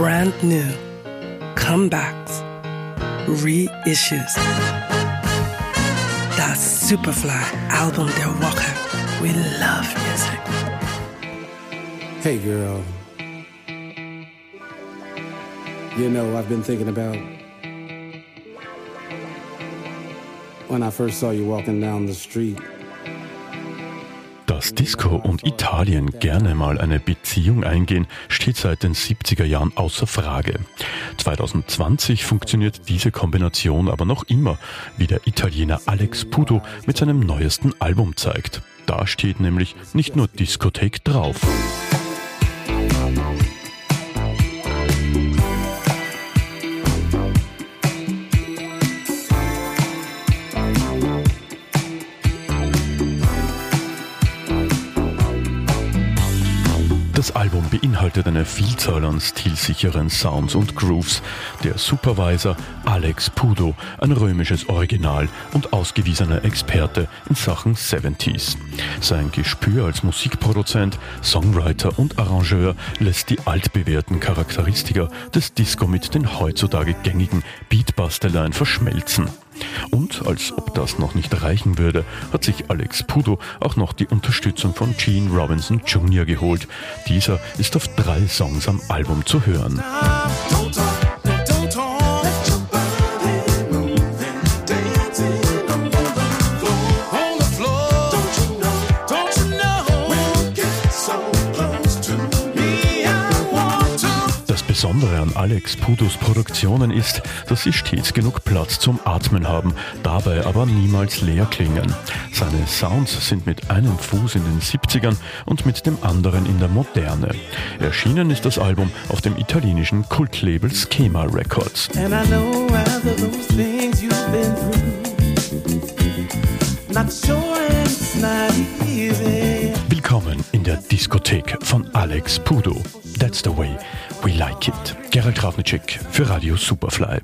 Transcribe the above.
brand new, comebacks, reissues. Das Superfly Album der Walker. We love music. Hey girl. You know, I've been thinking about when I first saw you walking down the street. Dass Disco und Italien gerne mal eine Beziehung eingehen, steht seit den 70er Jahren außer Frage. 2020 funktioniert diese Kombination aber noch immer, wie der Italiener Alex Pudo mit seinem neuesten Album zeigt. Da steht nämlich nicht nur Diskothek drauf. Das Album beinhaltet eine Vielzahl an stilsicheren Sounds und Grooves. Der Supervisor Alex Pudo, ein römisches Original und ausgewiesener Experte in Sachen 70s. Sein Gespür als Musikproduzent, Songwriter und Arrangeur lässt die altbewährten Charakteristika des Disco mit den heutzutage gängigen Beatbasteleien verschmelzen. Und als ob das noch nicht reichen würde, hat sich Alex Pudo auch noch die Unterstützung von Gene Robinson Jr. geholt. Dieser ist auf drei Songs am Album zu hören. Besondere an Alex Pudos Produktionen ist, dass sie stets genug Platz zum Atmen haben, dabei aber niemals leer klingen. Seine Sounds sind mit einem Fuß in den 70ern und mit dem anderen in der Moderne. Erschienen ist das Album auf dem italienischen Kultlabel Schema Records. Willkommen in der Diskothek von Alex Pudo. That's the way we like it. Gerald Krafnicek für Radio Superfly.